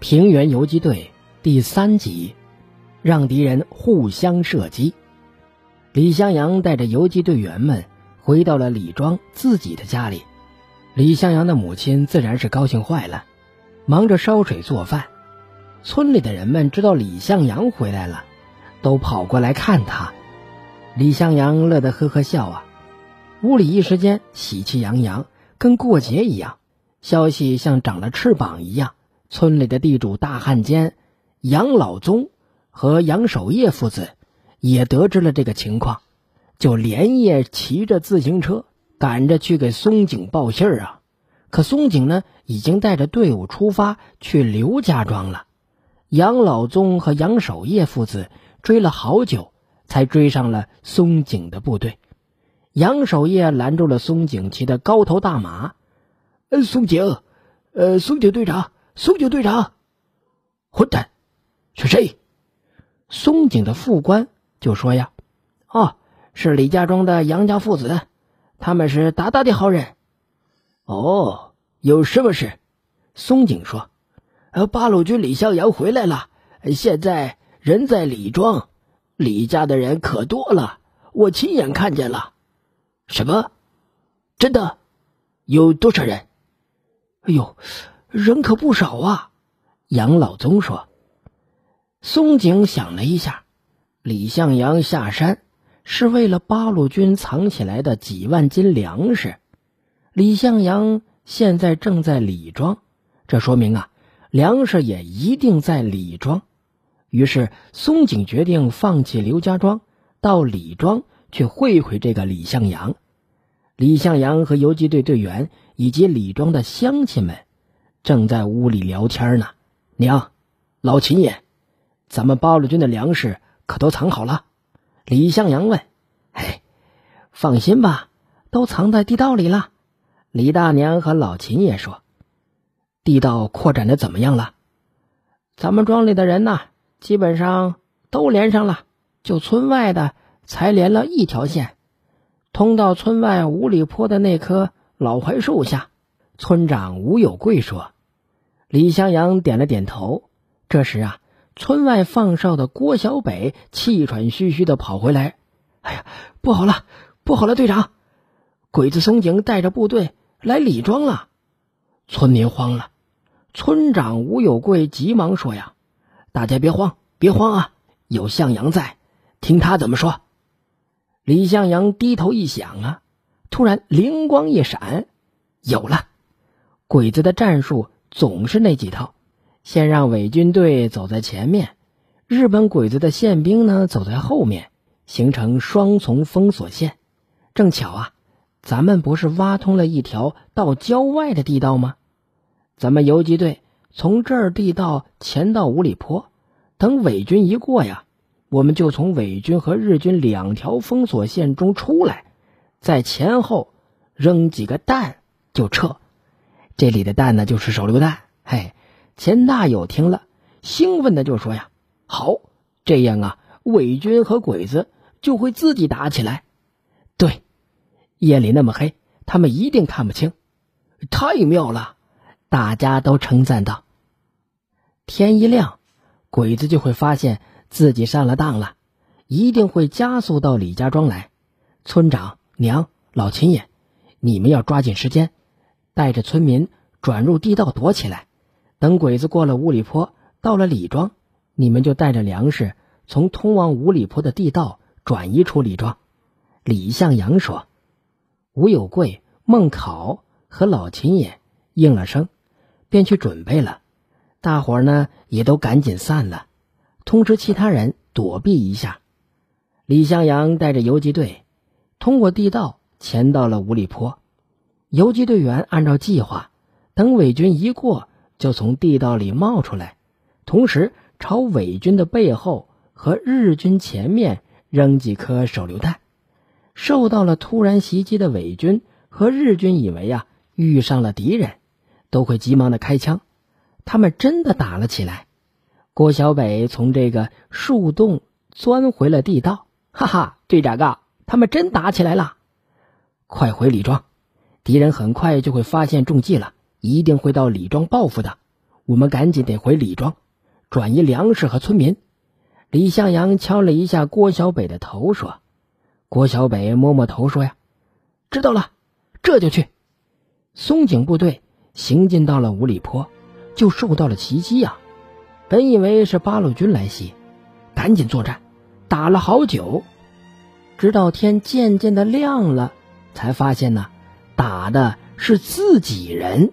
平原游击队第三集，让敌人互相射击。李向阳带着游击队员们回到了李庄自己的家里。李向阳的母亲自然是高兴坏了，忙着烧水做饭。村里的人们知道李向阳回来了，都跑过来看他。李向阳乐得呵呵笑啊，屋里一时间喜气洋洋，跟过节一样。消息像长了翅膀一样，村里的地主大汉奸杨老宗和杨守业父子也得知了这个情况，就连夜骑着自行车赶着去给松井报信儿啊。可松井呢，已经带着队伍出发去刘家庄了。杨老宗和杨守业父子追了好久，才追上了松井的部队。杨守业拦住了松井骑的高头大马。呃，松井，呃，松井队长，松井队长，混蛋，是谁？松井的副官就说呀：“哦，是李家庄的杨家父子，他们是大大的好人。”哦，有什么事？松井说：“呃，八路军李向阳回来了，现在人在李庄，李家的人可多了，我亲眼看见了。什么？真的？有多少人？”哎呦，人可不少啊！杨老宗说。松井想了一下，李向阳下山是为了八路军藏起来的几万斤粮食。李向阳现在正在李庄，这说明啊，粮食也一定在李庄。于是松井决定放弃刘家庄，到李庄去会会这个李向阳。李向阳和游击队队员。以及李庄的乡亲们正在屋里聊天呢。娘，老秦爷，咱们八路军的粮食可都藏好了？李向阳问。哎，放心吧，都藏在地道里了。李大娘和老秦爷说。地道扩展的怎么样了？咱们庄里的人呢，基本上都连上了，就村外的才连了一条线，通到村外五里坡的那棵。老槐树下，村长吴有贵说：“李向阳点了点头。”这时啊，村外放哨的郭小北气喘吁吁的跑回来：“哎呀，不好了，不好了，队长！鬼子松井带着部队来李庄了。”村民慌了。村长吴有贵急忙说：“呀，大家别慌，别慌啊！有向阳在，听他怎么说。”李向阳低头一想啊。突然灵光一闪，有了！鬼子的战术总是那几套：先让伪军队走在前面，日本鬼子的宪兵呢走在后面，形成双重封锁线。正巧啊，咱们不是挖通了一条到郊外的地道吗？咱们游击队从这儿地道前到五里坡，等伪军一过呀，我们就从伪军和日军两条封锁线中出来。在前后扔几个弹就撤，这里的弹呢就是手榴弹。嘿，钱大友听了，兴奋的就说：“呀，好，这样啊，伪军和鬼子就会自己打起来。对，夜里那么黑，他们一定看不清，太妙了！”大家都称赞道。天一亮，鬼子就会发现自己上了当了，一定会加速到李家庄来。村长。娘，老秦爷，你们要抓紧时间，带着村民转入地道躲起来。等鬼子过了五里坡，到了李庄，你们就带着粮食从通往五里坡的地道转移出李庄。李向阳说：“吴有贵、孟考和老秦爷应了声，便去准备了。大伙儿呢也都赶紧散了，通知其他人躲避一下。李向阳带着游击队。”通过地道潜到了五里坡，游击队员按照计划，等伪军一过，就从地道里冒出来，同时朝伪军的背后和日军前面扔几颗手榴弹。受到了突然袭击的伪军和日军以为啊遇上了敌人，都会急忙的开枪。他们真的打了起来。郭小北从这个树洞钻回了地道，哈哈，队长啊！他们真打起来了，快回李庄！敌人很快就会发现中计了，一定会到李庄报复的。我们赶紧得回李庄，转移粮食和村民。”李向阳敲了一下郭小北的头，说：“郭小北摸摸头，说呀，知道了，这就去。”松井部队行进到了五里坡，就受到了袭击呀。本以为是八路军来袭，赶紧作战，打了好久，直到天渐渐的亮了，才发现呢，打的是自己人。